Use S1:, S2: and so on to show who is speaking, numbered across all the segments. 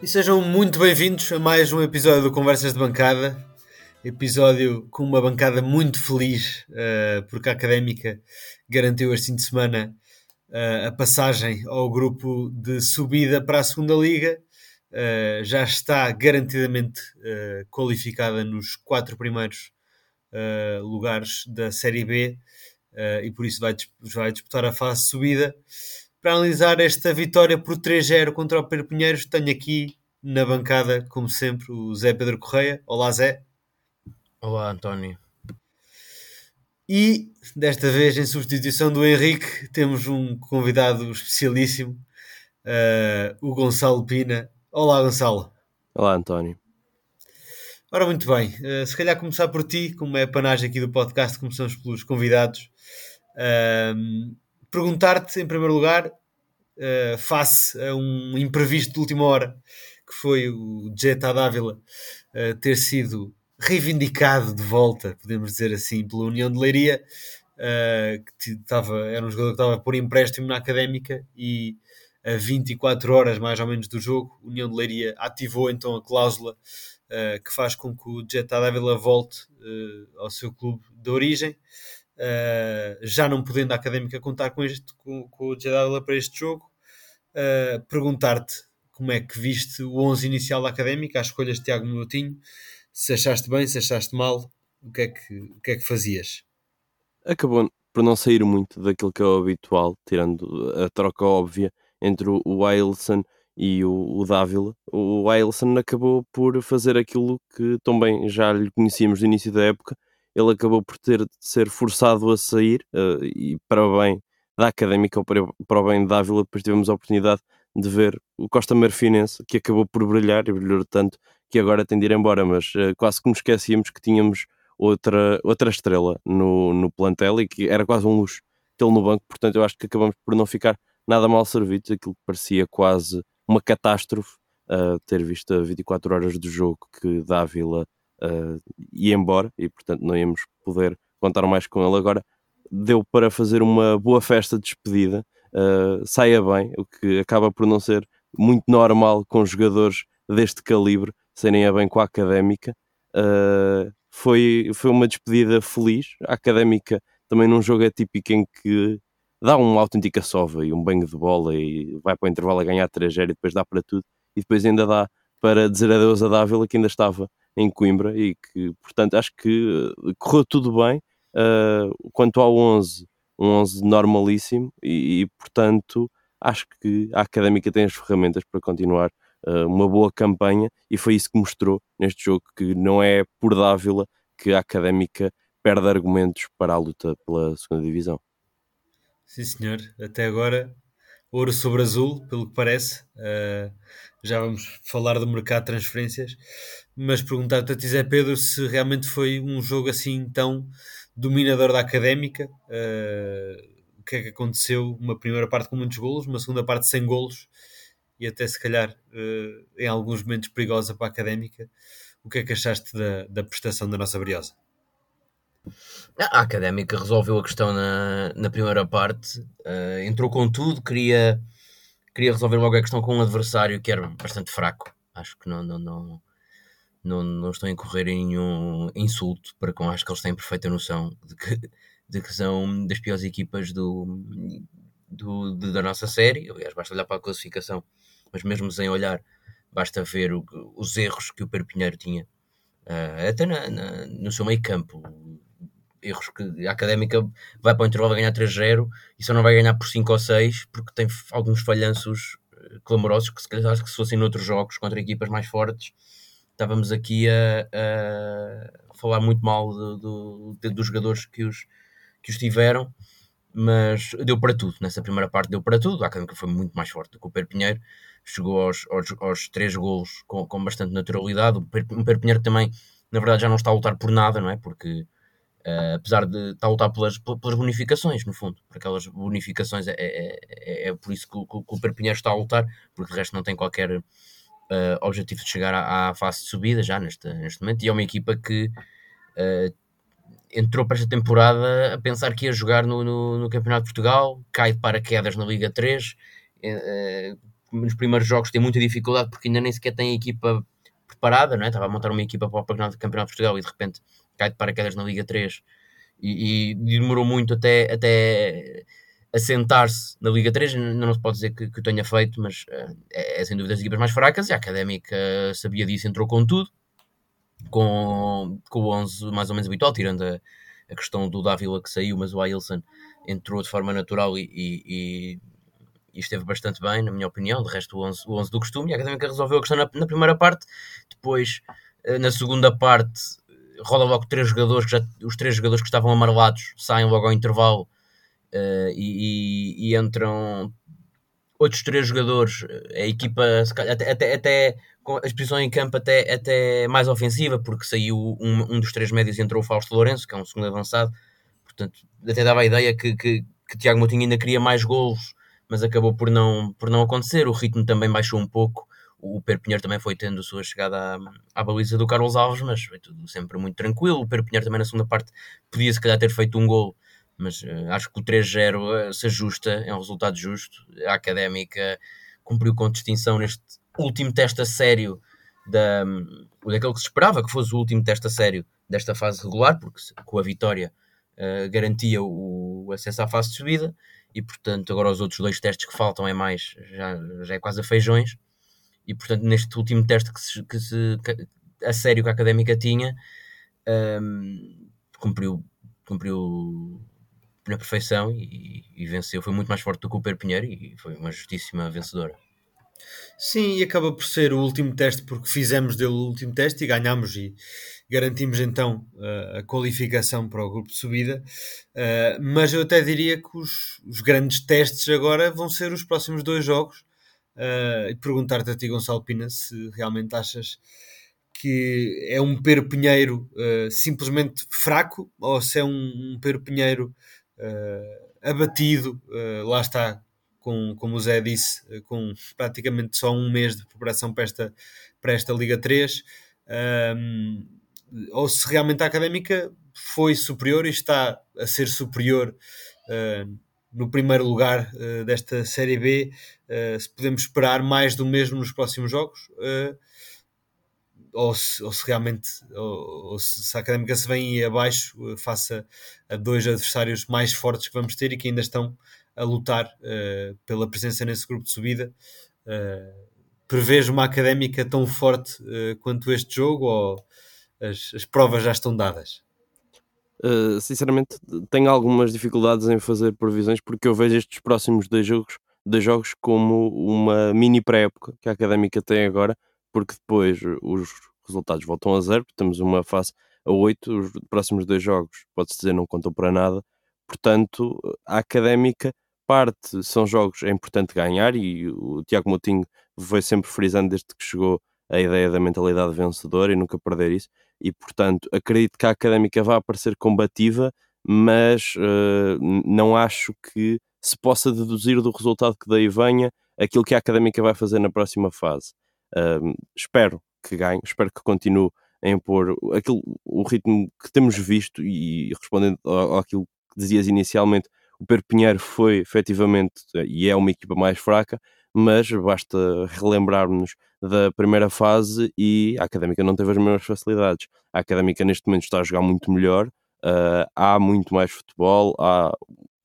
S1: E sejam muito bem-vindos a mais um episódio do Conversas de Bancada. Episódio com uma bancada muito feliz, uh, porque a Académica garantiu este fim de semana uh, a passagem ao grupo de subida para a segunda Liga. Uh, já está garantidamente qualificada nos quatro primeiros lugares da Série B e por isso vai, vai disputar a fase de subida para analisar esta vitória por 3-0 contra o Perpinheiros, tenho aqui na bancada, como sempre, o Zé Pedro Correia. Olá, Zé.
S2: Olá, António.
S1: E desta vez, em substituição do Henrique, temos um convidado especialíssimo, uh, o Gonçalo Pina. Olá, Gonçalo.
S3: Olá, António.
S1: Ora, muito bem, uh, se calhar começar por ti, como é a panagem aqui do podcast, começamos pelos convidados. Uh, perguntar-te, em primeiro lugar, uh, face a um imprevisto de última hora, que foi o Jetta Dávila uh, ter sido reivindicado de volta, podemos dizer assim, pela União de Leiria, uh, que tava, era um jogador que estava por empréstimo na Académica e a 24 horas mais ou menos do jogo, a União de Leiria ativou então a cláusula uh, que faz com que o Jetta Dávila volte ao seu clube de origem. Uh, já não podendo a académica contar com, este, com, com o Jadala para este jogo, uh, perguntar-te como é que viste o 11 inicial da académica, as escolhas de Tiago Minutinho, se achaste bem, se achaste mal, o que é que, o que, é que fazias?
S3: Acabou por não sair muito daquilo que é o habitual, tirando a troca óbvia entre o Ailson e o, o Dávila. O Ailson acabou por fazer aquilo que também já lhe conhecíamos no início da época, ele acabou por ter de ser forçado a sair uh, e para o bem da Académica ou para, para o bem da Ávila, depois tivemos a oportunidade de ver o Costa Marfinense, que acabou por brilhar e brilhou tanto que agora tem de ir embora, mas uh, quase que nos esquecíamos que tínhamos outra, outra estrela no, no plantel e que era quase um luxo tê-lo no banco, portanto eu acho que acabamos por não ficar nada mal servidos, aquilo que parecia quase uma catástrofe, uh, ter visto a 24 horas do jogo que Dávila uh, ia embora e, portanto, não íamos poder contar mais com ele. Agora deu para fazer uma boa festa de despedida, uh, saia bem, o que acaba por não ser muito normal com jogadores deste calibre serem a bem com a académica. Uh, foi, foi uma despedida feliz. A académica também num jogo atípico em que dá uma autêntica sova e um banho de bola e vai para o intervalo a ganhar 3-0 e depois dá para tudo. E depois ainda dá para dizer adeus a Dávila que ainda estava em Coimbra e que, portanto, acho que eh, correu tudo bem. Uh, quanto ao 11, um 11 normalíssimo e, e, portanto, acho que a Académica tem as ferramentas para continuar uh, uma boa campanha e foi isso que mostrou neste jogo, que não é por Dávila que a Académica perde argumentos para a luta pela segunda divisão.
S1: Sim, senhor. Até agora ouro sobre azul, pelo que parece. Uh, já vamos falar do mercado de transferências, mas perguntar-te a Zé Pedro, se realmente foi um jogo assim tão dominador da académica. Uh, o que é que aconteceu? Uma primeira parte com muitos golos, uma segunda parte sem golos e até se calhar uh, em alguns momentos perigosa para a académica. O que é que achaste da, da prestação da nossa Briosa?
S2: A Académica resolveu a questão na, na primeira parte, uh, entrou com tudo, queria, queria resolver logo a questão com um adversário que era bastante fraco. Acho que não, não, não, não, não estou a incorrer em nenhum insulto para com, acho que eles têm perfeita noção de que, de que são das piores equipas do, do, de, da nossa série. Aliás, basta olhar para a classificação, mas mesmo sem olhar, basta ver o, os erros que o Perpinheiro tinha, uh, até na, na, no seu meio campo erros que a Académica vai para o intervalo a ganhar 3-0 e só não vai ganhar por 5 ou 6 porque tem alguns falhanços eh, clamorosos que se calhar que se fossem noutros jogos contra equipas mais fortes estávamos aqui a, a falar muito mal do, do, dos jogadores que os, que os tiveram mas deu para tudo, nessa primeira parte deu para tudo, a Académica foi muito mais forte do que o Perpinheiro, chegou aos, aos, aos três golos com, com bastante naturalidade, o Perpinheiro também na verdade já não está a lutar por nada, não é? Porque Uh, apesar de estar a lutar pelas, pelas bonificações, no fundo, por aquelas bonificações, é, é, é, é por isso que o, que o Perpinheiro está a lutar, porque de resto não tem qualquer uh, objetivo de chegar à, à, fase de subida já neste, neste momento, e é uma equipa que uh, entrou para esta temporada a pensar que ia jogar no, no, no, Campeonato de Portugal, cai de paraquedas na Liga 3, nos primeiros jogos tem muita dificuldade porque ainda nem sequer tem a equipa preparada, não é? estava a montar uma equipa para o Campeonato de Portugal e de repente cai de paraquedas na Liga 3 e, e demorou muito até, até assentar-se na Liga 3, não se pode dizer que, que o tenha feito, mas uh, é, é, sem dúvida as equipas mais fracas. E a Académica sabia disso, entrou com tudo, com, com o 11 mais ou menos habitual, tirando a, a questão do Dávila que saiu, mas o Ailson entrou de forma natural e, e, e, esteve bastante bem, na minha opinião, de resto o 11, o 11 do costume, e a Académica resolveu a questão na, na primeira parte, depois uh, na segunda parte roda logo três jogadores, já, os três jogadores que estavam amarelados saem logo ao intervalo uh, e, e, entram outros três jogadores, a equipa até, até, até com a exposição em campo até, até mais ofensiva, porque saiu um, um dos três médios e entrou o Fausto Lourenço, que é um segundo avançado, portanto até dava a ideia que, que, que Tiago Moutinho ainda queria mais golos, mas acabou por não, por não acontecer, o ritmo também baixou um pouco, o Pedro Pinheiro também foi tendo a sua chegada à, à baliza do Carlos Alves, mas foi tudo sempre muito tranquilo. O Pedro Pinheiro também na segunda parte podia se calhar ter feito um gol, mas uh, acho que o 3-0 uh, eh, se ajusta, é um resultado justo. A Académica cumpriu com distinção neste último teste a sério da, um, daquele que se esperava que fosse o último teste a sério desta fase regular, porque com a vitória uh, garantia o, o, acesso à fase de subida e portanto agora os outros dois testes que faltam é mais, já, já é quase a feijões e portanto neste último teste que, se, que, se, que a sério que a Académica tinha um, cumpriu, cumpriu na perfeição e, e, venceu. Foi muito mais forte do que o Pedro Pinheiro e foi uma justíssima vencedora.
S1: Sim, e acaba por ser o último teste porque fizemos dele o último teste e ganhamos e garantimos então a qualificação para o grupo de subida. Uh, mas eu até diria que os, os, grandes testes agora vão ser os próximos dois jogos. Uh, e perguntar-te a ti, Gonçalo Pina, se realmente achas que é um Pedro Pinheiro simplesmente fraco ou se é um, um Pedro Pinheiro uh, abatido, uh, lá está, com, como o Zé disse, uh, com praticamente só um mês de preparação para esta, para esta Liga 3, um, ou se realmente a académica foi superior e está a ser superior no primeiro lugar desta Série B, se podemos esperar mais do mesmo nos próximos jogos ou se, ou se realmente ou, ou se, a Académica se vem abaixo uh, face a, dois adversários mais fortes que vamos ter e que ainda estão a lutar uh, pela presença nesse grupo de subida. Uh, prevês uma Académica tão forte uh, quanto este jogo ou as, as provas já estão dadas?
S3: Uh, sinceramente, tenho algumas dificuldades em fazer previsões porque eu vejo estes próximos dois jogos, dois jogos como uma mini pré-época que a Académica tem agora, porque depois os resultados voltam a zero, temos uma fase a 8, os próximos dois jogos, pode-se dizer, não contam para nada, portanto, a académica parte, são jogos, é importante ganhar e o Tiago Moutinho foi sempre frisando desde que chegou a ideia da mentalidade vencedora e nunca perder isso, e portanto, acredito que a académica vai aparecer combativa, mas uh, não acho que se possa deduzir do resultado que daí venha aquilo que a académica vai fazer na próxima fase. Uh, espero que ganhe, espero que continue a impor aquilo, o ritmo que temos visto e respondendo àquilo que dizias inicialmente, o Pedro Pinheiro foi efetivamente e é uma equipa mais fraca, mas basta relembrarmos da primeira fase e a Académica não teve as mesmas facilidades. A Académica neste momento está a jogar muito melhor, uh, há muito mais futebol, há,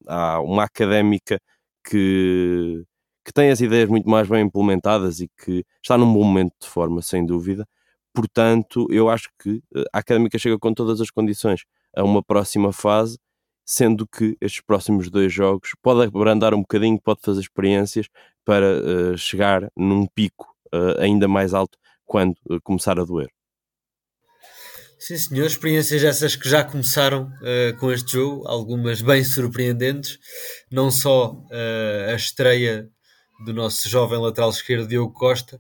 S3: há uma Académica que que tem as ideias muito mais bem implementadas e que está num bom momento de forma, sem dúvida. Portanto, eu acho que eh, a académica chega com todas as condições a uma próxima fase, sendo que estes próximos dois jogos pode abrandar um bocadinho, pode fazer experiências para uh, chegar num pico uh, ainda mais alto quando uh, começar a doer.
S1: Sim, senhor, experiências essas que já começaram com este jogo, algumas bem surpreendentes, não só a estreia do nosso jovem lateral esquerdo Diogo Costa,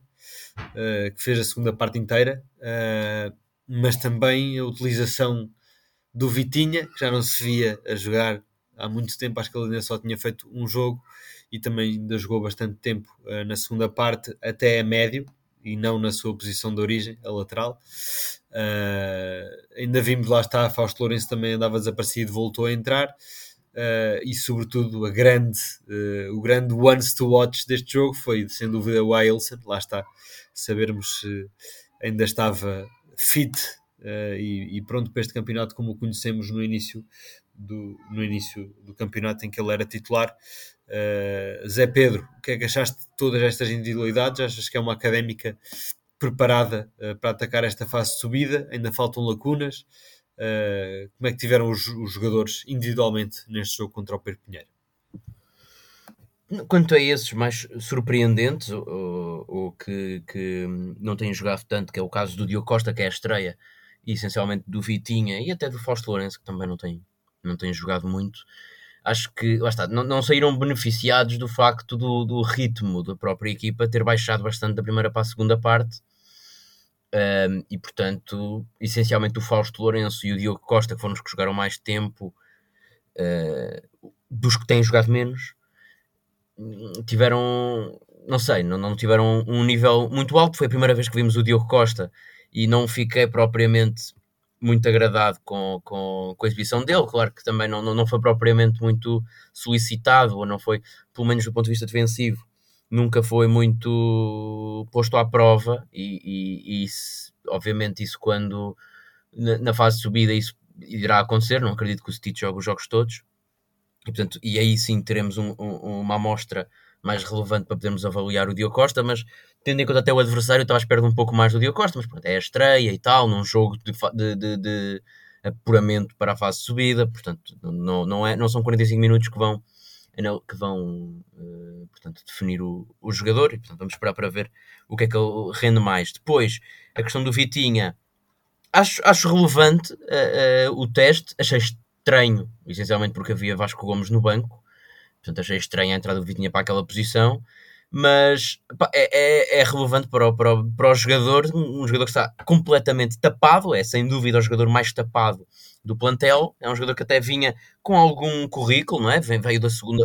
S1: uh, que fez a segunda parte inteira, uh, mas também a utilização do Vitinha, que já não se via a jogar há muito tempo, acho que ele ainda só tinha feito um jogo e também ainda jogou bastante tempo uh, na segunda parte, até a médio, e não na sua posição de origem, a lateral. ainda vimos lá está, Fausto Lourenço também andava desaparecido, voltou a entrar. Uh, e sobretudo a grande, uh, o grande ones to watch deste jogo foi sem dúvida o Ailson, lá está, sabermos se ainda estava fit uh, e, e, pronto para este campeonato como o conhecemos no início do, no início do campeonato em que ele era titular. Zé Pedro, o que é que achaste de todas estas individualidades? Achas que é uma académica preparada para atacar esta fase de subida? Ainda faltam lacunas? Uh, como é que tiveram os, os, jogadores individualmente neste jogo contra o Pedro Pinheiro?
S2: Quanto a esses mais surpreendentes, ou, ou que, que, não têm jogado tanto, que é o caso do Diogo Costa, que é a estreia, e essencialmente do Vitinha e até do Fausto Lourenço, que também não tem, não tem jogado muito, acho que lá está, não, não saíram beneficiados do facto do, do ritmo da própria equipa ter baixado bastante da primeira para a segunda parte um, e portanto, essencialmente o Fausto Lourenço e o Diogo Costa, que foram os que jogaram mais tempo, uh, dos que têm jogado menos, tiveram, não sei, não, não tiveram um nível muito alto. Foi a primeira vez que vimos o Diogo Costa e não fiquei propriamente muito agradado com, com, com a exibição dele. Claro que também não, não, não foi propriamente muito solicitado, ou não foi, pelo menos do ponto de vista defensivo, nunca foi muito posto à prova. E, e, e obviamente isso quando na, na, fase de subida isso irá acontecer, não acredito que o Stitch jogue os jogos todos. E, portanto, e aí sim teremos um, um, uma amostra mais relevante para podermos avaliar o Diogo Costa, mas tendo em conta até o adversário, estava à espera de um pouco mais do Diogo Costa, mas pronto, é a estreia e tal, num jogo de, de, de, de apuramento para a fase de subida, portanto, não, não, é, não são 45 minutos que vão que vão uh, portanto, definir o, o jogador e portanto, vamos esperar para ver o que é que ele rende mais. Depois, a questão do Vitinha, acho, acho relevante uh, uh, o teste, achei estranho, essencialmente porque havia Vasco Gomes no banco, portanto achei estranho a entrada do Vitinha para aquela posição, mas pá, é, é, é, relevante para o, para, o, para o jogador, um jogador que está completamente tapado, é sem dúvida o jogador mais tapado do plantel. É um jogador que até vinha com algum currículo, não é? Veio da segunda,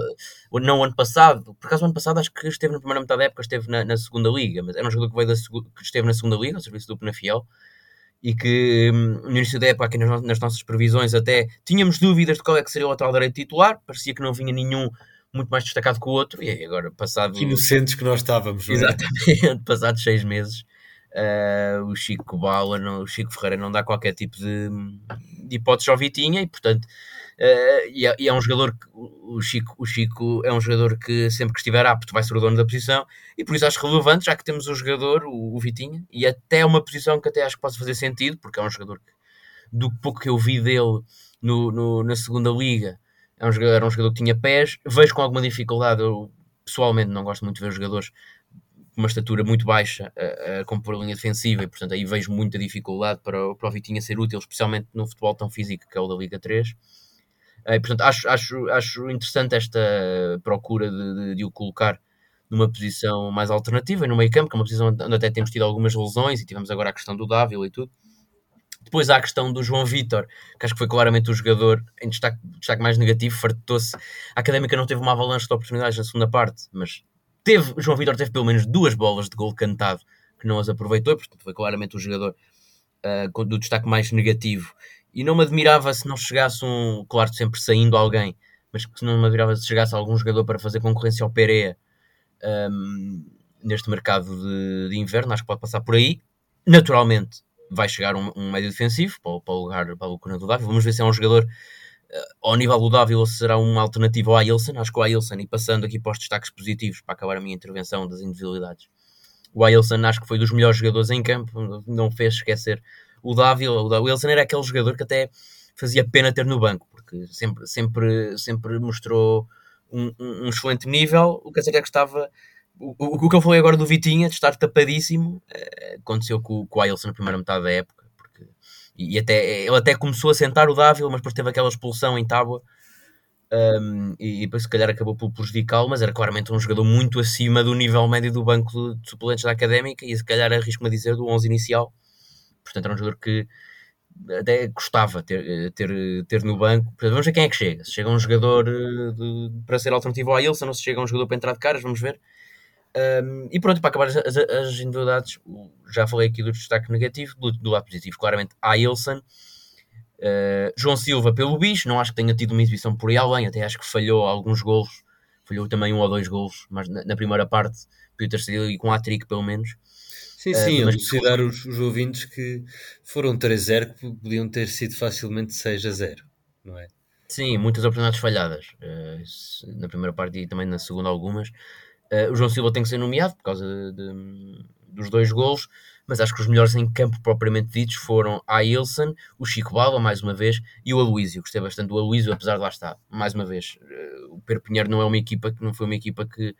S2: não ano passado, por acaso ano passado acho que esteve na primeira metade da época, esteve na, na segunda liga, mas era um jogador que veio da que esteve na segunda liga, ao serviço do Penafiel, e que hum, no início da época, aqui nas, nas, nossas previsões, até tínhamos dúvidas de qual é que seria o atual direito titular, parecia que não vinha nenhum muito mais destacado que o outro, e agora passado.
S1: Que inocentes que nós estávamos,
S2: é? Exatamente, passados seis meses Uh, o Chico Bala, não, o Chico Ferreira não dá qualquer tipo de, de hipótese ao Vitinha e portanto uh, e, é, e, é, um jogador que o Chico, o Chico é um jogador que sempre que estiver apto vai ser o dono da posição e por isso acho relevante já que temos o jogador, o, o Vitinha e até uma posição que até acho que pode fazer sentido porque é um jogador que, do pouco que eu vi dele no, no, na segunda liga é um jogador, era um jogador que tinha pés, vejo com alguma dificuldade eu pessoalmente não gosto muito de ver jogadores uma estatura muito baixa a, a compor a linha defensiva e, portanto, aí vejo muita dificuldade para, para o Vitinha ser útil, especialmente no futebol tão físico que é o da Liga 3. Eh, e, portanto, acho, acho, acho interessante esta procura de, de, de, o colocar numa posição mais alternativa, no meio campo, que é uma posição onde até temos tido algumas lesões e tivemos agora a questão do Dávila e tudo. Depois há a questão do João Vitor, que acho que foi claramente o jogador em destaque, destaque mais negativo, fartou-se. A Académica não teve uma avalanche de oportunidades na segunda parte, mas Teve, João Vitor teve pelo menos duas bolas de gol cantado que não as aproveitou, portanto foi claramente o jogador uh, do destaque mais negativo. E não me admirava se não chegasse um, claro, sempre saindo alguém, mas que não me admirava se chegasse algum jogador para fazer concorrência ao Pereira um, neste mercado de, de, inverno, acho que pode passar por aí. Naturalmente vai chegar um, um médio defensivo para, para o lugar para o do Davi. Vamos ver se é um jogador ao nível do Dávila será uma alternativa ao Ailson, acho que o Ailson, e passando aqui para os destaques positivos para acabar a minha intervenção das individualidades, o Ailson acho que foi dos melhores jogadores em campo, não fez esquecer o Dávila, o Wilson era aquele jogador que até fazia pena ter no banco, porque sempre, sempre, sempre mostrou um, um excelente nível, o que é que estava o, o, o, que eu falei agora do Vitinha, de estar tapadíssimo, eh, aconteceu com, com o Ailson na primeira metade da época, e, até, ele até começou a sentar o Dávila, mas depois teve aquela expulsão em tábua. Um, e, depois se calhar acabou por prejudicá-lo, mas era claramente um jogador muito acima do nível médio do banco de suplentes da Académica e se calhar arrisco-me a dizer do 11 inicial. Portanto, era um jogador que até gostava ter, ter, ter no banco. Portanto, vamos ver quem é que chega. Se chega um jogador eh, de, para ser alternativo ao Ilson ou se chega um jogador para entrar de caras, vamos ver. Um, e pronto, para acabar as, as, as, individualidades, já falei aqui do destaque negativo, do, do lado positivo, claramente a Ilson. Uh, João Silva pelo bicho, não acho que tenha tido uma exibição por aí além, até acho que falhou alguns golos, falhou também um ou dois golos, mas na, na primeira parte podia ter sido com a trick pelo menos.
S1: Sim, sim, uh, mas os, os ouvintes que foram 3-0 que podiam ter sido facilmente 6-0, não é?
S2: Sim, muitas oportunidades falhadas uh, na primeira parte e também na segunda algumas. Uh, o João Silva tem que ser nomeado por causa de, de, dos dois golos, mas acho que os melhores em campo propriamente ditos foram a Ilson, o Chico Balba, mais uma vez, e o Aloísio. Gostei bastante do Aloísio, apesar de lá estar, mais uma vez. Uh, o Pedro Pinheiro não é uma equipa que não foi uma equipa que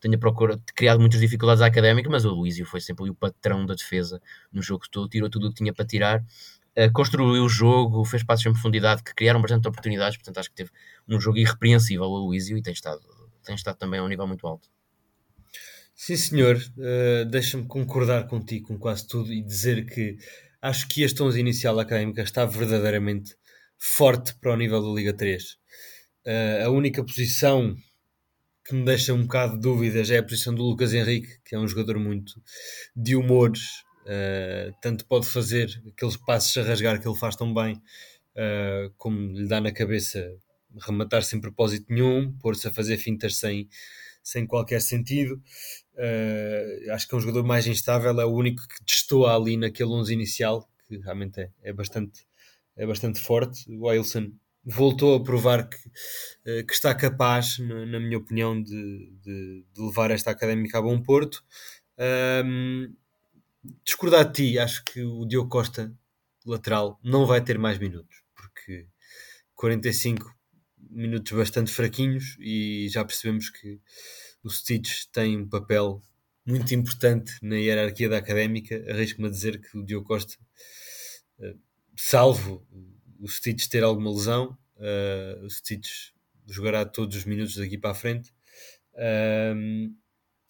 S2: tenha procurado, criado muitas dificuldades à académica, mas o Aloísio foi sempre o patrão da defesa no jogo todo, tirou tudo o que tinha para tirar. Uh, construiu o jogo, fez passos em profundidade que criaram bastante oportunidades, portanto acho que teve um jogo irrepreensível o Aloísio e tem estado, tem estado também a um nível muito alto.
S1: Sim, senhor. Uh, Deixa-me concordar contigo com quase tudo e dizer que acho que este 11 inicial académica está verdadeiramente forte para o nível da Liga 3. Uh, eh, a única posição que me deixa um bocado de dúvidas é a posição do Lucas Henrique, que é um jogador muito de humores, uh, tanto pode fazer aqueles passos a rasgar que ele faz tão bem, uh, como lhe dá na cabeça rematar sem propósito nenhum, pôr-se a fazer fintas sem, sem qualquer sentido. Uh, acho que é um jogador mais instável, é o único que testou ali naquele 11 inicial, que realmente é, é, bastante, é bastante forte. O Wilson voltou a provar que, uh, que está capaz, na, na minha opinião, de, de, de, levar esta académica a bom porto. Discordar de ti, acho que o Diogo Costa, lateral, não vai ter mais minutos, porque 45 minutos bastante fraquinhos e já percebemos que o Stitch tem um papel muito importante na hierarquia da académica. Arrisco-me a dizer que o Diogo Costa, uh, salvo o Stitch ter alguma lesão, uh, o Stitch jogará todos os minutos daqui para a frente.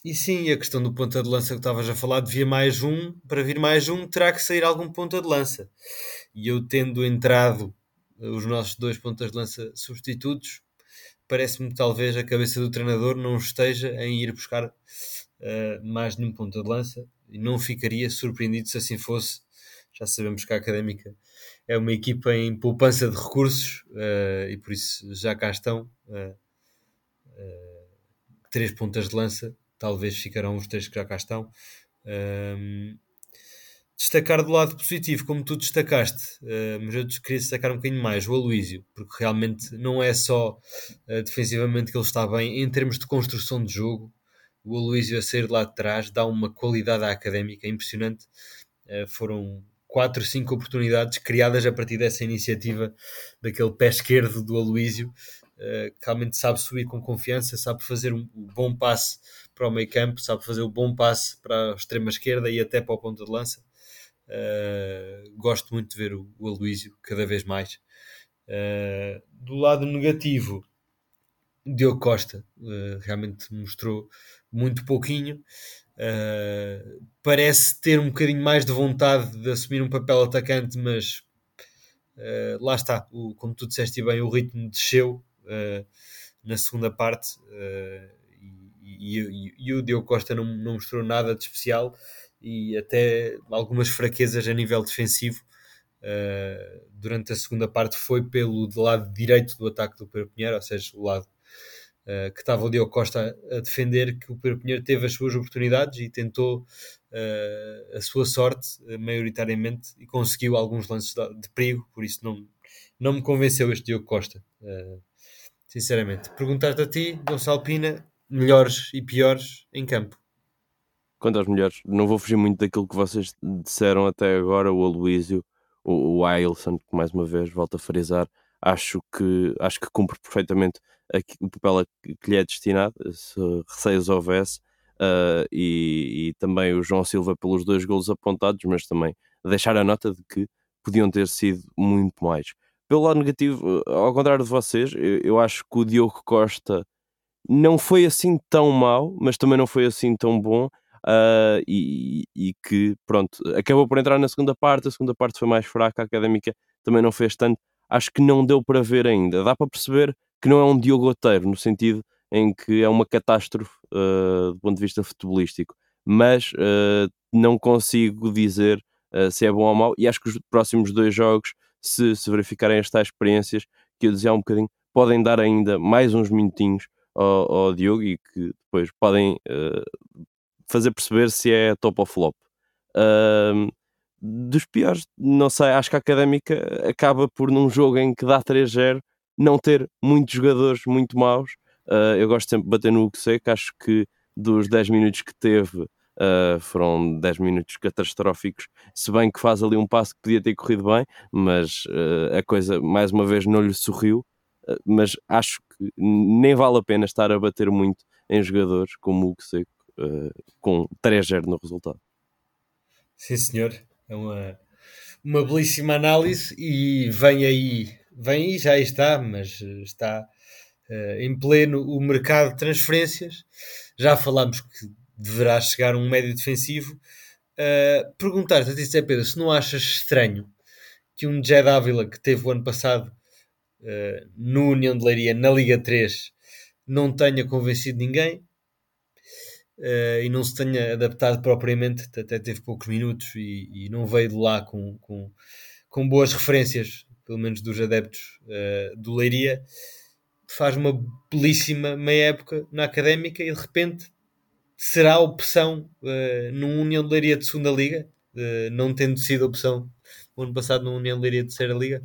S1: E sim, a questão do ponta de lança que estavas a falar, devia mais um, para vir mais um, terá que sair algum ponta de lança. E eu tendo entrado os nossos dois pontas de lança substitutos, parece-me que talvez a cabeça do treinador não esteja em ir buscar uh, mais nenhum ponta de lança e não ficaria surpreendido se assim fosse. Já sabemos que a Académica é uma equipa em poupança de recursos uh, e por isso já cá estão uh, três pontas de lança, talvez ficarão os três que já cá estão destacar do lado positivo, como tu destacaste, uh, mas eu queria destacar um bocadinho mais o Aloísio, porque realmente não é só uh, defensivamente que ele está bem, em termos de construção de jogo, o Aloísio a sair de lá de trás dá uma qualidade à académica impressionante. Uh, foram quatro, cinco oportunidades criadas a partir dessa iniciativa daquele pé esquerdo do Aloísio, que realmente sabe subir com confiança, sabe fazer um bom passe para o meio campo, sabe fazer o um bom passe para a extrema esquerda e até para o ponto de lança Uh, gosto muito de ver o, o Aloísio cada vez mais. Uh, do lado negativo, Diogo Costa uh, realmente mostrou muito pouquinho. parece ter um bocadinho mais de vontade de assumir um papel atacante, mas lá está, o, como tu disseste bem, o ritmo desceu na segunda parte e, e, e, o Diogo Costa não, não mostrou nada de especial e até algumas fraquezas a nível defensivo. Uh, durante a segunda parte foi pelo lado direito do ataque do Pedro Pinheiro, ou seja, o lado uh, que estava o Diogo Costa a defender, que o Pedro Pinheiro teve as suas oportunidades e tentou uh, a sua sorte, maioritariamente, e conseguiu alguns lances de, de, perigo, por isso não, não me convenceu este Diogo Costa, sinceramente. Perguntar-te a ti, Gonçalo Pina, melhores e piores em campo.
S3: Quanto aos melhores, não vou fugir muito daquilo que vocês disseram até agora, o Aloísio, o, o Ailson, que mais uma vez volto a frisar, acho que, acho que cumpre perfeitamente o papel que, lhe é destinado, se receios houvesse, uh, e, e, também o João Silva pelos dois golos apontados, mas também deixar a nota de que podiam ter sido muito mais. Pelo lado negativo, ao contrário de vocês, eu, eu acho que o Diogo Costa não foi assim tão mau, mas também não foi assim tão bom uh, e, e, que, pronto, acabou por entrar na segunda parte, a segunda parte foi mais fraca, a académica também não fez tanto. Acho que não deu para ver ainda. Dá para perceber que não é um Diogo Oteiro, no sentido em que é uma catástrofe uh, do ponto de vista futebolístico, mas uh, não consigo dizer se é bom ou mau, e acho que os próximos dois jogos se, se verificarem estas experiências, que eu dizia há um bocadinho, podem dar ainda mais uns minutinhos ao, ao Diogo e que depois podem uh, fazer perceber se é top ou flop. Uh, dos piores, não sei, acho que a Académica acaba por num jogo em que dá 3-0 não ter muitos jogadores muito maus. Uh, eu gosto sempre de bater no que seco, acho que dos 10 minutos que teve uh, foram 10 minutos catastróficos, se bem que faz ali um passo que podia ter corrido bem, mas uh, a coisa mais uma vez não lhe sorriu. mas acho que nem vale a pena estar a bater muito em jogadores como o que seco, com 3-0 no resultado.
S1: Sim, senhor. É uma, uma belíssima análise e vem aí, vem aí, já está, mas está uh, em pleno o mercado de transferências. Já falámos que deverá chegar um médio defensivo. Uh, Perguntar-te a ti, Zé Pedro, se não achas estranho que um Jed Ávila que teve o ano passado uh, no União de Leiria na Liga 3 não tenha convencido ninguém, uh, e não se tenha adaptado propriamente, até teve poucos minutos e, e não veio de lá com, com, com, boas referências, pelo menos dos adeptos uh, do Leiria, faz uma belíssima meia época na académica e de repente será opção uh, num União de Leiria de segunda liga, uh, não tendo sido opção no ano passado no União de Leiria de terceira liga.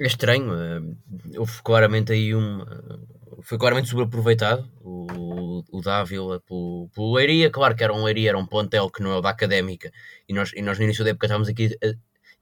S2: É estranho, uh, houve claramente aí um. Foi claramente subaproveitado o, o pelo, pelo Leiria. Claro que era um Leiria, era um plantel que não é o da académica. E nós, e nós no início da época estávamos aqui.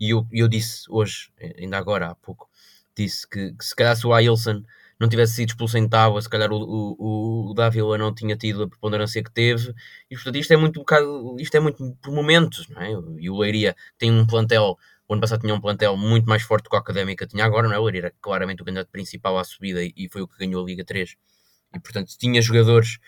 S2: e eu, eu disse hoje, ainda agora há pouco, disse que, que se calhar se o Ailson não tivesse sido expulso em Tábua, se calhar o, o, o Dávila não tinha tido a preponderância que teve. E portanto isto é muito um bocado, isto é muito por momentos, não é? E o Leiria tem um plantel o ano passado tinha um plantel muito mais forte que a Académica tinha agora, não é? O era claramente o candidato principal à subida e foi o que ganhou a Liga 3. E portanto tinha jogadores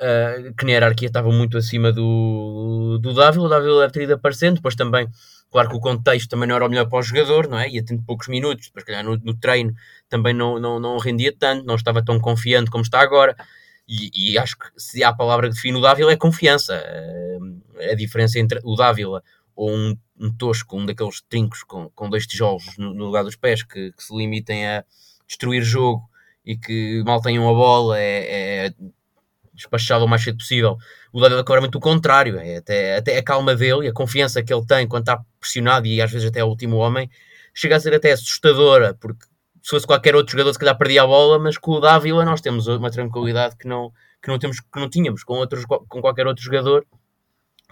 S2: uh, que na hierarquia estavam muito acima do, do Dávila. O Dávila deve ter ido aparecendo, depois também, claro que o contexto também não era o melhor para o jogador, não é? Ia tendo poucos minutos, depois, calhar, no, no treino também não, não, não rendia tanto, não estava tão confiante como está agora. E, e, acho que se há a palavra que define o Dávila é confiança. Uh, a diferença entre o Dávila ou um, um tosco, um daqueles trincos com, com dois tijolos no, no lugar dos pés que, que, se limitem a destruir jogo e que mal tenham a bola é, é o mais cedo possível. O Dávila é claramente o contrário, é até, até a calma dele e a confiança que ele tem quando está pressionado e às vezes até é o último homem, chega a ser até assustadora, porque se fosse qualquer outro jogador se calhar perdia a bola, mas com o Dávila nós temos uma tranquilidade que não, que não, temos, que não tínhamos com, outros, com qualquer outro jogador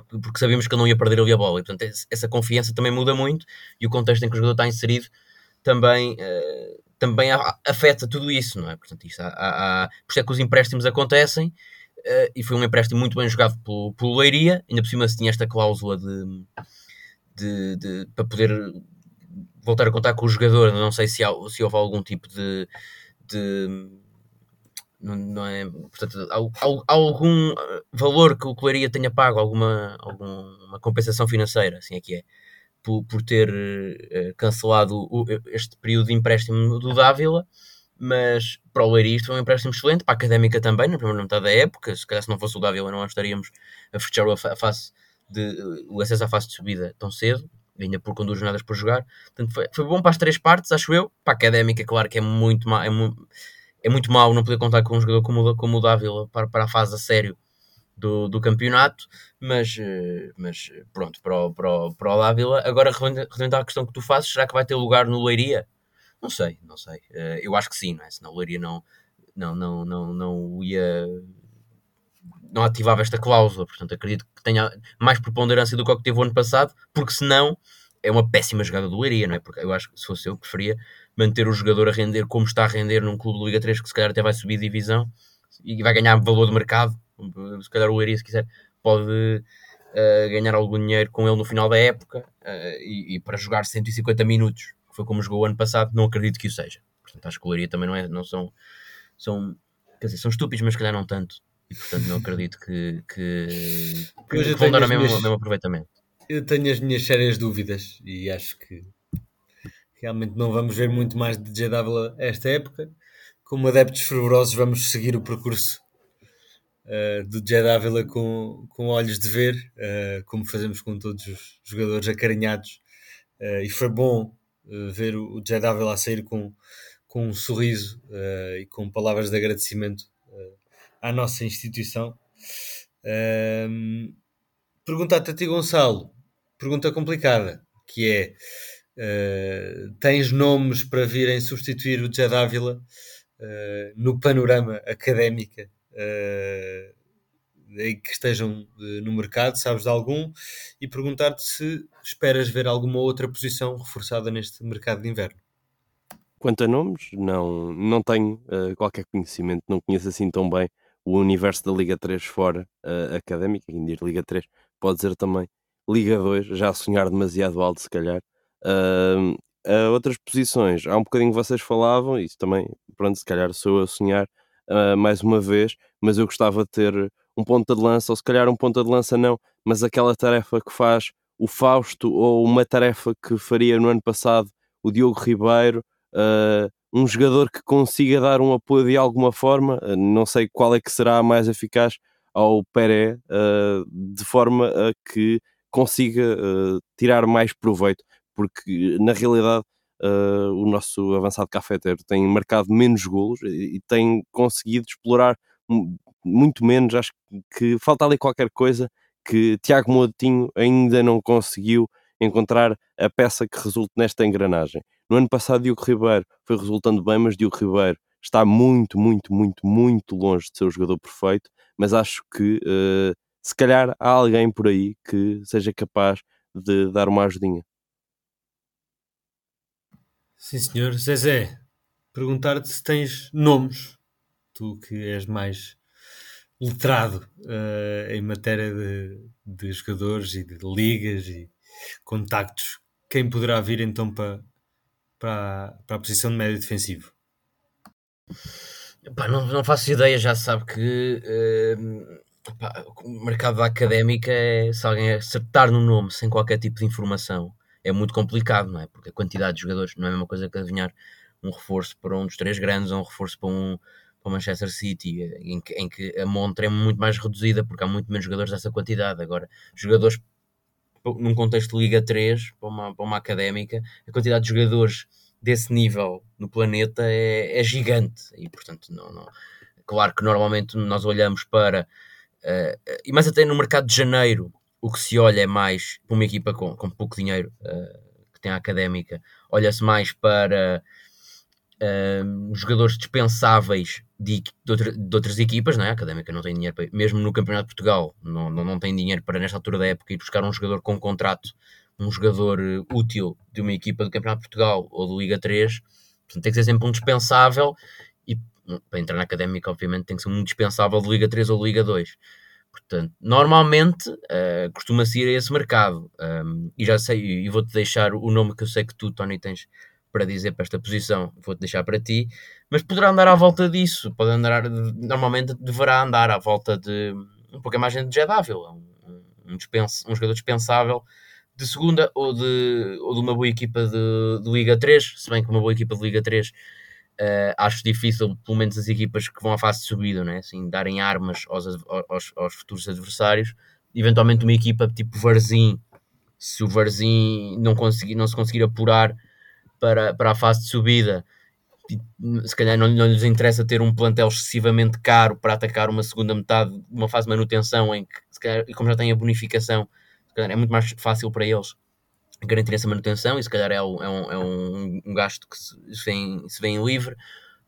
S2: porque sabíamos que ele não ia perder ali a bola. E, portanto, essa confiança também muda muito e o contexto em que o jogador está inserido também, uh, também afeta tudo isso, não é? Portanto, isto há, há, há, por isso é que os empréstimos acontecem uh, e foi um empréstimo muito bem jogado pelo, pelo Leiria, ainda por cima se tinha esta cláusula de, de, de, para poder voltar a contar com o jogador, não sei se, há, se houve algum tipo de, de não, não é, portanto, há, há, algum valor que o Colaria tenha pago, alguma, alguma compensação financeira, assim é que é, por, por ter uh, cancelado o, este período de empréstimo do Dávila, mas para o Leiria isto foi um empréstimo excelente, para a Académica também, na primeira metade da época, se calhar se não fosse o Dávila não estaríamos a fechar a face de, o acesso à fase de subida tão cedo, ainda por com duas jornadas por jogar, portanto foi, foi bom para as três partes, acho eu, para a Académica claro que é muito é muito é muito mau não poder contar com um jogador como, como o Dávila para, para a fase a sério do, do campeonato, mas, eh, mas pronto, para o, para, o, para o Dávila. Agora, referente à questão que tu fazes, será que vai ter lugar no Leiria? Não sei, não sei. Eh, eu acho que sim, não é? Senão o Leiria não, não, não, não, não ia. Não ativava esta cláusula, portanto acredito que tenha mais preponderância do que o que teve o ano passado, porque senão é uma péssima jogada do Leiria, não é? Porque eu acho que se fosse eu, preferia manter o jogador a render como está a render num clube de Liga 3 que se calhar até vai subir divisão e vai ganhar valor de mercado. Se calhar o Leiria, se quiser, pode uh, ganhar algum dinheiro com ele no final da época uh, e, e, para jogar 150 minutos, que foi como jogou o ano passado, não acredito que o seja. Portanto, acho que o Leiria também não, é, não são, são, quer dizer, são estúpidos, mas se calhar não tanto. E portanto, não acredito que, que, que, que vão dar o mesmo, mesmo aproveitamento.
S1: Eu tenho as minhas sérias dúvidas e acho que Realmente não vamos ver muito mais de JW esta época. Como adeptos fervorosos, vamos seguir o percurso uh, do JW com, com olhos de ver, uh, como fazemos com todos os jogadores acarinhados. Uh, e foi bom ver o Jed Ávila a sair com, com um sorriso e com palavras de agradecimento à nossa instituição. Uh, Perguntar-te a ti, Gonçalo, pergunta complicada, que é uh, tens nomes para virem substituir o Jed Ávila no panorama académica em que estejam no mercado, sabes de algum, e perguntar-te se esperas ver alguma outra posição reforçada neste mercado de inverno.
S3: Quanto a nomes, não, não tenho uh, qualquer conhecimento, não conheço assim tão bem o universo da Liga 3 fora uh, académica, quem diz Liga 3 pode dizer também Liga 2, já a sonhar demasiado alto se calhar. Uh, outras posições, há um bocadinho vocês falavam, isso também, pronto, se calhar sou eu a sonhar uh, mais uma vez, mas eu gostava de ter um ponta de lança, ou se calhar um ponta de lança não, mas aquela tarefa que faz o Fausto, ou uma tarefa que faria no ano passado o Diogo Ribeiro, uh, um jogador que consiga dar um apoio de alguma forma, uh, não sei qual é que será mais eficaz ao Peré, de forma a que consiga tirar mais proveito, porque na realidade o nosso avançado cafeteiro tem marcado menos golos e, e tem conseguido explorar muito menos, acho que falta ali qualquer coisa que Tiago Moutinho ainda não conseguiu encontrar a peça que resulte nesta engrenagem. No ano passado, Diogo Ribeiro foi resultando bem, mas Diogo Ribeiro está muito, muito, muito, muito longe de ser o jogador perfeito. Mas acho que uh, se calhar há alguém por aí que seja capaz de dar uma ajudinha.
S1: Sim, senhor. Zezé, perguntar-te se tens nomes, tu que és mais letrado uh, em matéria de, de jogadores e de ligas e contactos. Quem poderá vir então para, para, para a posição de médio defensivo?
S2: Pá, não, não faço ideia, já sabe que uh, pá, o mercado da académica é se alguém acertar no nome sem qualquer tipo de informação é muito complicado, não é? Porque a quantidade de jogadores não é a mesma coisa que adivinhar um reforço para um dos três grandes ou um reforço para um, para Manchester City, em que, em que a montra é muito mais reduzida porque há muito menos jogadores dessa quantidade. Agora, jogadores num contexto de Liga 3, para uma, para uma académica, a quantidade de jogadores desse nível no planeta é, é gigante e, portanto, não, não, claro que normalmente nós olhamos para, uh, e mais até no mercado de janeiro, o que se olha é mais para uma equipa com, com pouco dinheiro uh, que tem a académica, olha-se mais para uh, jogadores dispensáveis de, de, outra, de, outras equipas, não é? A Académica não tem dinheiro, para, mesmo no Campeonato de Portugal, não, não, não tem dinheiro para, nesta altura da época, ir buscar um jogador com contrato, um jogador útil de uma equipa do Campeonato de Portugal ou do Liga 3. Portanto, tem que ser sempre um dispensável para entrar na Académica, obviamente, tem que ser um dispensável de Liga 3 ou Liga 2. Portanto, normalmente uh, costuma-se ir a esse mercado. Um, e já sei, e vou-te deixar o nome que eu sei que tu, Tony, tens para dizer para esta posição, vou-te deixar para ti, mas poderá andar à volta disso, pode andar, normalmente deverá andar à volta de um pouco a imagem de Jedável, um, um, dispensa, um jogador dispensável de segunda ou de, ou de uma boa equipa de, de Liga 3, se bem que uma boa equipa de Liga 3 uh, acho difícil, pelo menos as equipas que vão à fase de subida, né? assim, darem armas aos, aos, aos futuros adversários, eventualmente uma equipa tipo Varzim, se o Varzim não, conseguir, não se conseguir apurar para, para a fase de subida, se calhar não, não lhes interessa ter um plantel excessivamente caro para atacar uma segunda metade, uma fase de manutenção em que, calhar, e como já têm a bonificação, é muito mais fácil para eles garantir essa manutenção e se calhar é um, é um, é um, gasto que se, vem, se vem livre,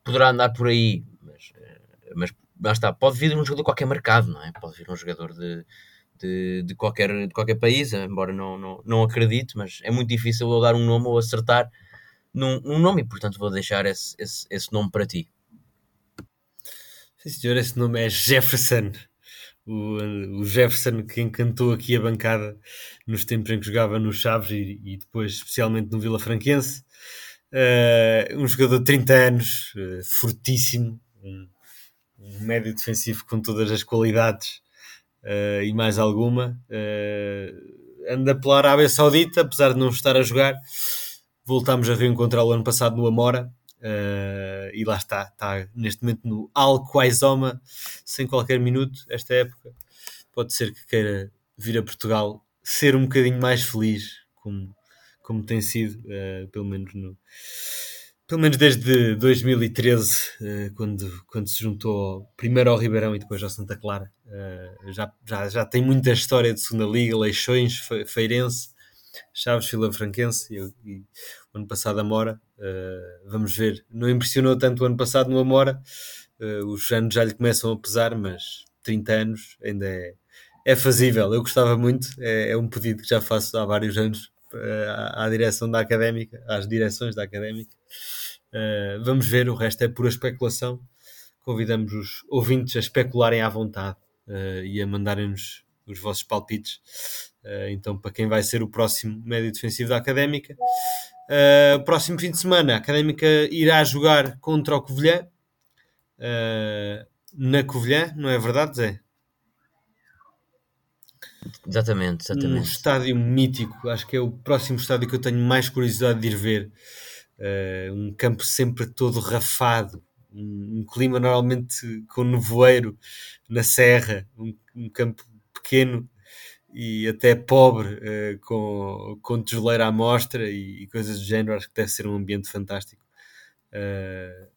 S2: poderá andar por aí, mas, eh, mas lá está, pode vir um jogador de qualquer mercado, não é? Pode vir um jogador de, de, de, qualquer, de qualquer país, embora não, não, não acredite, mas é muito difícil eu dar um nome ou acertar num, num nome e, portanto, vou deixar esse, esse, esse nome para ti.
S1: Sim, senhor, esse nome é Jefferson. O, Jefferson que encantou aqui a bancada nos tempos em que jogava no Chaves e, e depois especialmente no Vila Franquense. Uh, um jogador de 30 anos, uh, fortíssimo, um, um, médio defensivo com todas as qualidades uh, e mais alguma. anda pela Arábia Saudita, apesar de não estar a jogar, voltámos a reencontrá-lo ano passado no Amora uh, e lá está, está neste momento no Al Quaizoma, sem qualquer minuto, esta época. Pode ser que queira vir a Portugal ser um bocadinho mais feliz, como, como tem sido, uh, pelo menos no, pelo menos desde 2013, uh, quando, quando se juntou primeiro ao Ribeirão e depois ao Santa Clara. Já, já, já tem muita história de segunda liga, Leixões, Feirense, Chaves, Vila Franquense e, e o ano passado a Mora. Uh, vamos ver, não impressionou tanto o ano passado no Amora, os anos já lhe começam a pesar, mas 30 anos ainda é, é fazível. Eu gostava muito, é, é um pedido que já faço há vários anos à, à direção da académica, às direções da académica. Uh, vamos ver, o resto é pura especulação. Convidamos os ouvintes a especularem à vontade uh, e a mandarem-nos os vossos palpites. Uh, então, para quem vai ser o próximo médio defensivo da académica. próximo fim de semana, a académica irá jogar contra o Covilhã. na Covilhã, não é verdade, Zé?
S2: Exatamente, exatamente.
S1: Um estádio mítico, acho que é o próximo estádio que eu tenho mais curiosidade de ir ver. Uh, um campo sempre todo rafado, um, um, clima normalmente com nevoeiro na serra, um, um campo pequeno e até pobre, uh, com, com tijoleira à mostra e, e, coisas do género. Acho que deve ser um ambiente fantástico. Uh,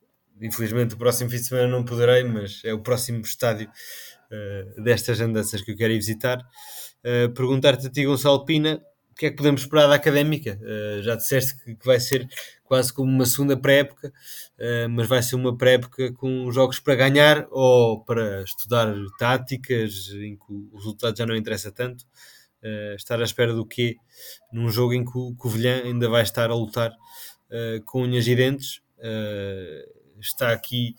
S1: infelizmente, o próximo fim de semana não poderei, mas é o próximo estádio destas andanças que eu quero ir visitar. Perguntar-te a ti, Gonçalo Pina, o que é que podemos esperar da académica? Uh, já disseste que, que, vai ser quase como uma segunda pré-época, uh, mas vai ser uma pré-época com jogos para ganhar ou para estudar táticas em que o resultado já não interessa tanto. Uh, estar à espera do quê? Num jogo em que o Covilhã ainda vai estar a lutar com unhas e dentes. está aqui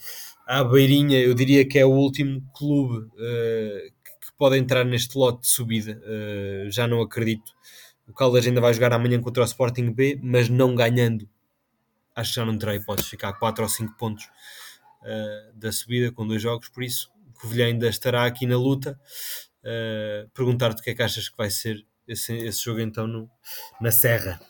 S1: à beirinha, eu diria que é o último clube que pode entrar neste lote de subida. já não acredito o Caldas ainda vai jogar amanhã contra o Sporting B, mas não ganhando. Acho que já não terá hipótese de ficar 4 ou 5 pontos uh, da subida com dois jogos, por isso o Covilhã ainda estará aqui na luta. Uh, Perguntar-te o que é que achas que vai ser esse, esse jogo então no, na Serra.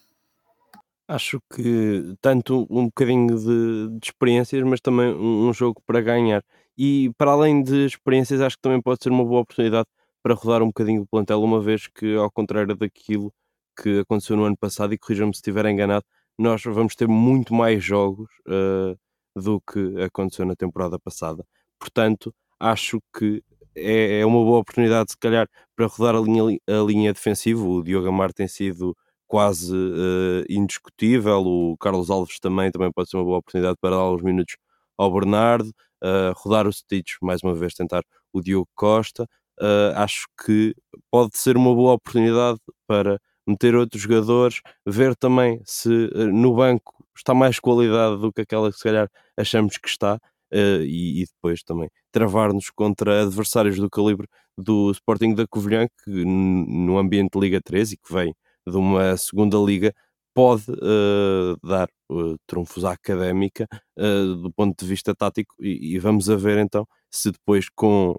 S3: Acho que tanto um bocadinho de, de experiências, mas também um, um, jogo para ganhar. E para além de experiências, acho que também pode ser uma boa oportunidade para rodar um bocadinho o plantel, uma vez que, ao contrário daquilo que aconteceu no ano passado, e corrijam-me se estiver enganado, nós vamos ter muito mais jogos uh, do que aconteceu na temporada passada. Portanto, acho que é, é, uma boa oportunidade, se calhar, para rodar a linha, a linha defensiva. O Diogo Amar tem sido quase uh, indiscutível, o Carlos Alves também, também pode ser uma boa oportunidade para dar uns minutos ao Bernardo, uh, rodar o Stitch, mais uma vez tentar o Diogo Costa. Acho que pode ser uma boa oportunidade para meter outros jogadores, ver também se uh, no banco está mais qualidade do que aquela que se calhar achamos que está, uh, e, e, depois também travar-nos contra adversários do calibre do Sporting da Covilhã, que no ambiente Liga 3 e que vem de uma segunda liga, pode uh, dar uh, trunfos à académica do ponto de vista tático e, e, vamos a ver então se depois com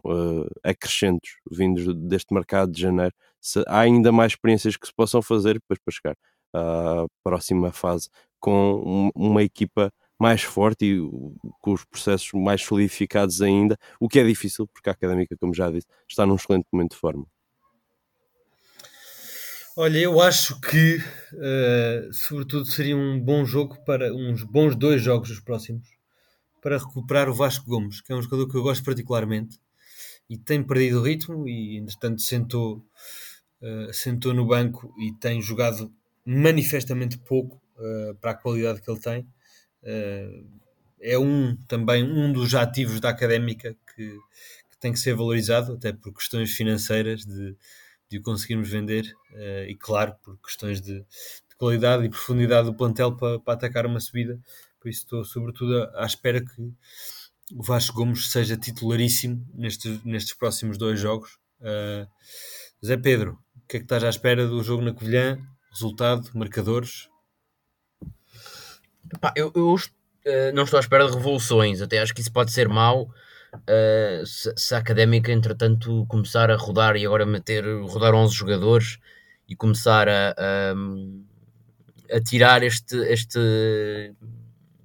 S3: acrescentos vindos deste mercado de janeiro se há ainda mais experiências que se possam fazer depois para chegar à próxima fase com um, uma equipa mais forte e com os processos mais solidificados ainda, o que é difícil porque a académica, como já disse, está num excelente momento de forma.
S1: Olha, eu acho que, uh, sobretudo, seria um bom jogo para uns bons dois jogos os próximos para recuperar o Vasco Gomes, que é um jogador que eu gosto particularmente e tem perdido o ritmo e, entretanto, sentou, uh, sentou no banco e tem jogado manifestamente pouco uh, para a qualidade que ele tem. é um também um dos ativos da académica que, que tem que ser valorizado, até por questões financeiras de de o conseguirmos vender e claro por questões de, de, qualidade e profundidade do plantel para, para atacar uma subida por isso estou sobretudo à espera que o Vasco Gomes seja titularíssimo nestes, nestes próximos dois jogos uh, Zé Pedro o que é que estás à espera do jogo na Covilhã? Resultado, marcadores?
S2: Pá, eu, eu uh, não estou à espera de revoluções. Até acho que isso pode ser mau Uh, se, se, a académica, entretanto, começar a rodar e agora meter, rodar 11 jogadores e começar a, a, a tirar este, este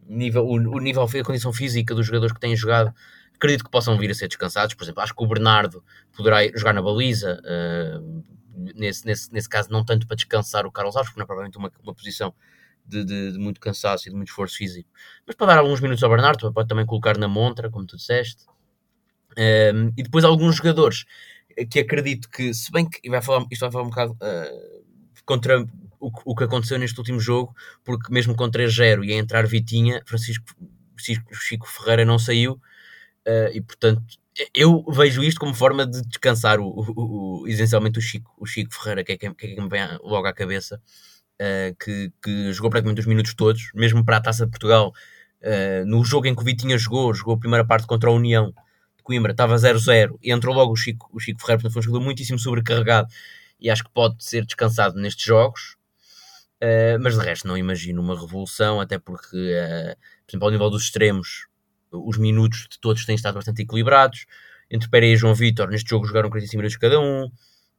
S2: nível, o, o nível, a condição física dos jogadores que têm jogado, acredito que possam vir a ser descansados. Por exemplo, acho que o Bernardo poderá jogar na baliza, uh, nesse, nesse, nesse caso, não tanto para descansar o Carlos Alves, porque não é provavelmente uma, uma posição de, de, de, muito cansaço e de muito esforço físico, mas para dar alguns minutos ao Bernardo, pode também colocar na montra, como tu disseste. Um, e depois alguns jogadores que acredito que, se bem que vai falar, isto vai falar um bocado uh, contra o, o, que aconteceu neste último jogo, porque mesmo com 3-0 e a entrar Vitinha, Francisco Chico Ferreira não saiu, uh, e portanto eu vejo isto como forma de descansar o, o, o, essencialmente o Chico, o Chico Ferreira, que é quem, que, é quem me vem logo à cabeça, uh, que, que, jogou praticamente os minutos todos, mesmo para a Taça de Portugal. Uh, no jogo em que o Vitinha jogou, jogou a primeira parte contra a União de Coimbra, estava 0-0 e entrou logo o Chico, o Chico Ferreira, portanto foi um jogador muitíssimo sobrecarregado e acho que pode ser descansado nestes jogos. Uh, mas de resto não imagino uma revolução, até porque, por exemplo, ao nível dos extremos, os minutos de todos têm estado bastante equilibrados. Entre Pereira e João Vitor, neste jogo jogaram 45 minutos cada um.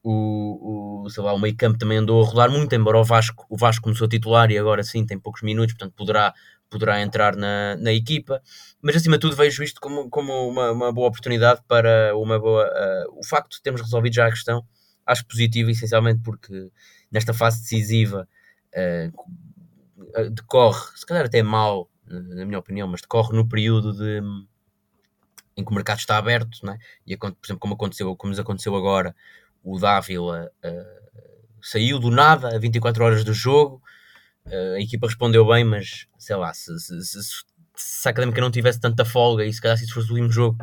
S2: O, o, sei lá, o meio campo também andou a rolar muito, embora o Vasco, o Vasco começou a titular e agora sim tem poucos minutos, portanto poderá, poderá entrar na, na equipa. Mas acima de tudo vejo isto como, como uma, uma boa oportunidade para uma boa. Uh, o facto de termos resolvido já a questão, acho positivo, essencialmente porque nesta fase decisiva uh, decorre, se calhar até mal, na minha opinião, mas decorre no período de, em que o mercado está aberto, né? e por exemplo, como, aconteceu, como nos aconteceu agora, o Dávila uh, saiu do nada a 24 horas do jogo, uh, a equipa respondeu bem, mas sei lá, se, se, se, se, a académica não tivesse tanta folga e se calhar se isso fosse o último jogo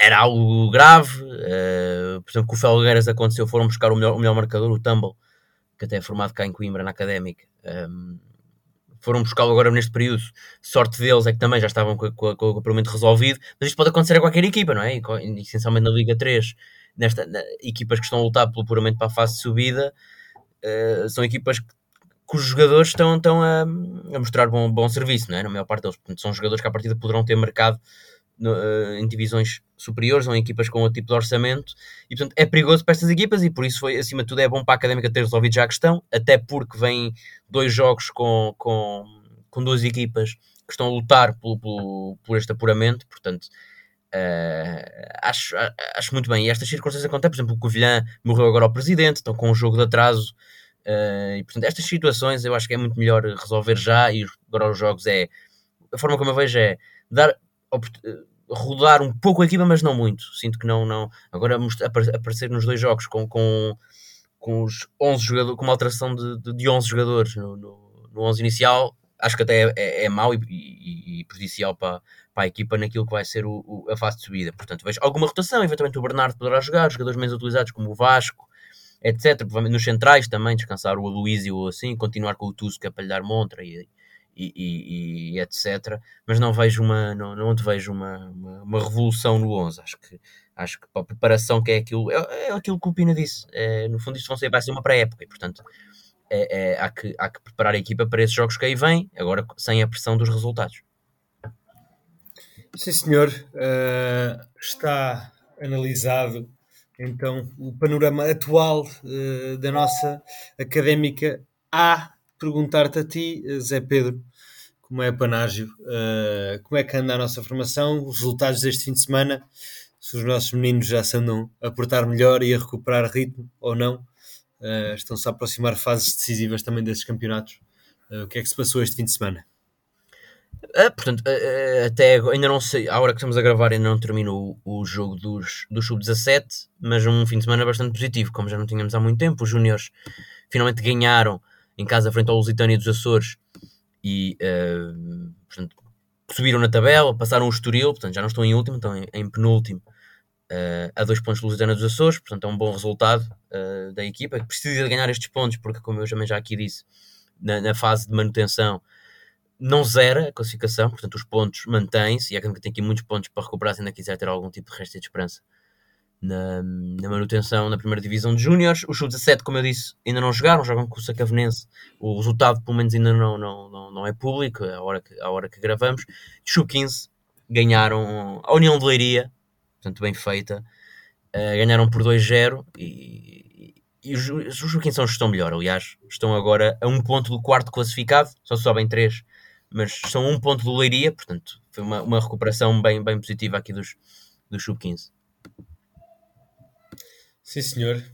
S2: era algo grave. Uh, por exemplo, com o Felgueiras aconteceu, foram buscar o melhor, o melhor marcador, o Tumble, que até é formado cá em Coimbra, na académica. Um, foram buscá-lo agora neste período. Sorte deles é que também já estavam com, com, com o complemento resolvido, mas isto pode acontecer a qualquer equipa, não é? Essencialmente na Liga 3, nesta, na, equipas que estão a lutar pelo puramente para a fase de subida, uh, são equipas que, cujos jogadores estão, estão a, a, mostrar bom, bom serviço, não é? Na maior parte deles. Portanto, são jogadores que à partida poderão ter mercado no, uh, em divisões superiores ou em equipas com outro tipo de orçamento e portanto é perigoso para estas equipas e por isso foi acima de tudo é bom para a Académica ter resolvido já a questão até porque vem dois jogos com, com, com duas equipas que estão a lutar por, por, por este apuramento portanto uh, acho, acho muito bem. E estas circunstâncias acontecem, por exemplo o Covilhã morreu agora ao presidente, estão com um jogo de atraso uh, e portanto estas situações eu acho que é muito melhor resolver já e agora os jogos é a forma como eu vejo é dar rodar um pouco a equipa, mas não muito. Sinto que não. não. Agora aparecer nos dois jogos com, com, com os 11 jogadores, com uma alteração de, de, de 11 jogadores no, no, no 11 inicial, acho que até é, é, é mau e, e, e, prejudicial para, para a equipa naquilo que vai ser o, o, a fase de subida. Portanto, vejo alguma rotação, eventualmente o Bernardo poderá jogar, jogadores menos utilizados como o Vasco, etc. Nos centrais também, descansar o Aloísio ou assim, continuar com o Tusca para lhe dar montra e, e, e, e, etc. Mas não vejo uma, não, não vejo uma, uma, uma, revolução no 11. Acho que, acho que para a preparação que é aquilo, é, é aquilo que o Pina disse. É, no fundo, isto vai ser uma pré-época e, portanto, é, é, há, que, há que preparar a equipa para esses jogos que aí vêm, agora sem a pressão dos resultados.
S1: Sim, senhor. Uh, está analisado então o panorama atual uh, da nossa académica A perguntar-te a ti, Zé Pedro, como é Panágio, uh, como é que anda a nossa formação, os resultados deste fim de semana, se os nossos meninos já se andam a portar melhor e a recuperar ritmo ou não, uh, estão-se a aproximar fases decisivas também desses campeonatos. Uh, o que é que se passou este fim de semana?
S2: Uh, portanto, até ainda não sei, à hora que estamos a gravar ainda não terminou o, o jogo dos, do Sub-17, mas um fim de semana bastante positivo, como já não tínhamos há muito tempo. Os Júniores finalmente ganharam em casa frente ao Lusitânia dos Açores e uh, portanto, subiram na tabela, passaram o Estoril, portanto já não estão em último, estão em, em penúltimo uh, a dois pontos do Lusitânia dos Açores, portanto é um bom resultado uh, da equipa, que precisa de ganhar estes pontos, porque como eu também já aqui disse, na, na fase de manutenção não zera a classificação, portanto os pontos mantêm-se e a Académica tem aqui muitos pontos para recuperar se ainda quiser ter algum tipo de resto de esperança na, na, manutenção na primeira divisão de júniores. Os sub-17, como eu disse, ainda não jogaram, jogam com o Sacavenense. O resultado, pelo menos, ainda não, não, não, não é público, à hora que, à hora que gravamos. Sub-15 ganharam a União de Leiria, portanto, bem feita. Uh, ganharam por 2-0 e, e, os, os Sub-15 são, estão melhor, aliás, estão agora a um ponto do quarto classificado, só sobem três, mas são um ponto do Leiria, portanto, foi uma, uma recuperação bem, bem positiva aqui dos, dos Sub-15.
S1: Sim, senhor.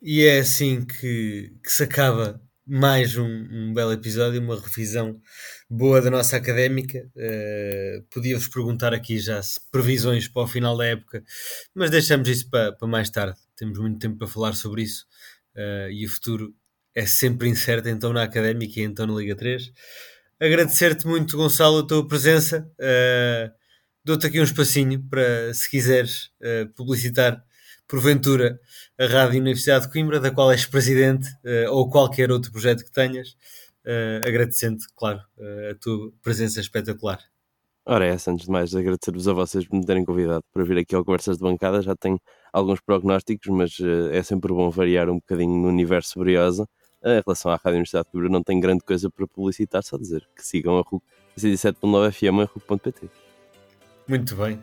S1: E é assim que, que se acaba mais um, um, belo episódio, uma revisão boa da nossa académica. Uh, Podia-vos perguntar aqui já se previsões para o final da época, mas deixamos isso para, para mais tarde. Temos muito tempo para falar sobre isso uh, e o futuro é sempre incerto, então na académica e então na Liga 3. Agradecer-te muito, Gonçalo, a tua presença. Uh, Dou-te aqui um espacinho para, se quiseres, publicitar porventura a Rádio Universidade de Coimbra, da qual és presidente, uh, ou qualquer outro projeto que tenhas, uh, agradecendo, claro, uh, a tua presença espetacular.
S3: Ora, é antes de mais, agradecer-vos a vocês por me terem convidado para vir aqui ao Conversas de Bancada. Já tenho alguns prognósticos, mas é sempre bom variar um bocadinho no universo Briosa. Em relação à Rádio Universidade de Coimbra, não tenho grande coisa para publicitar, só dizer que sigam a RUC 107.9 FM em RUC.pt.
S1: Muito bem.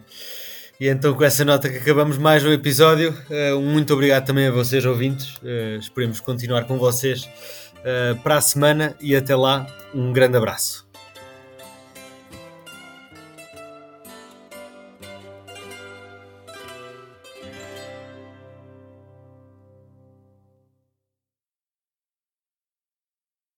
S1: E então, com essa nota que acabamos mais um episódio, uh, muito obrigado também a vocês, ouvintes. Uh, esperemos continuar com vocês uh, para a semana e até lá, um grande abraço.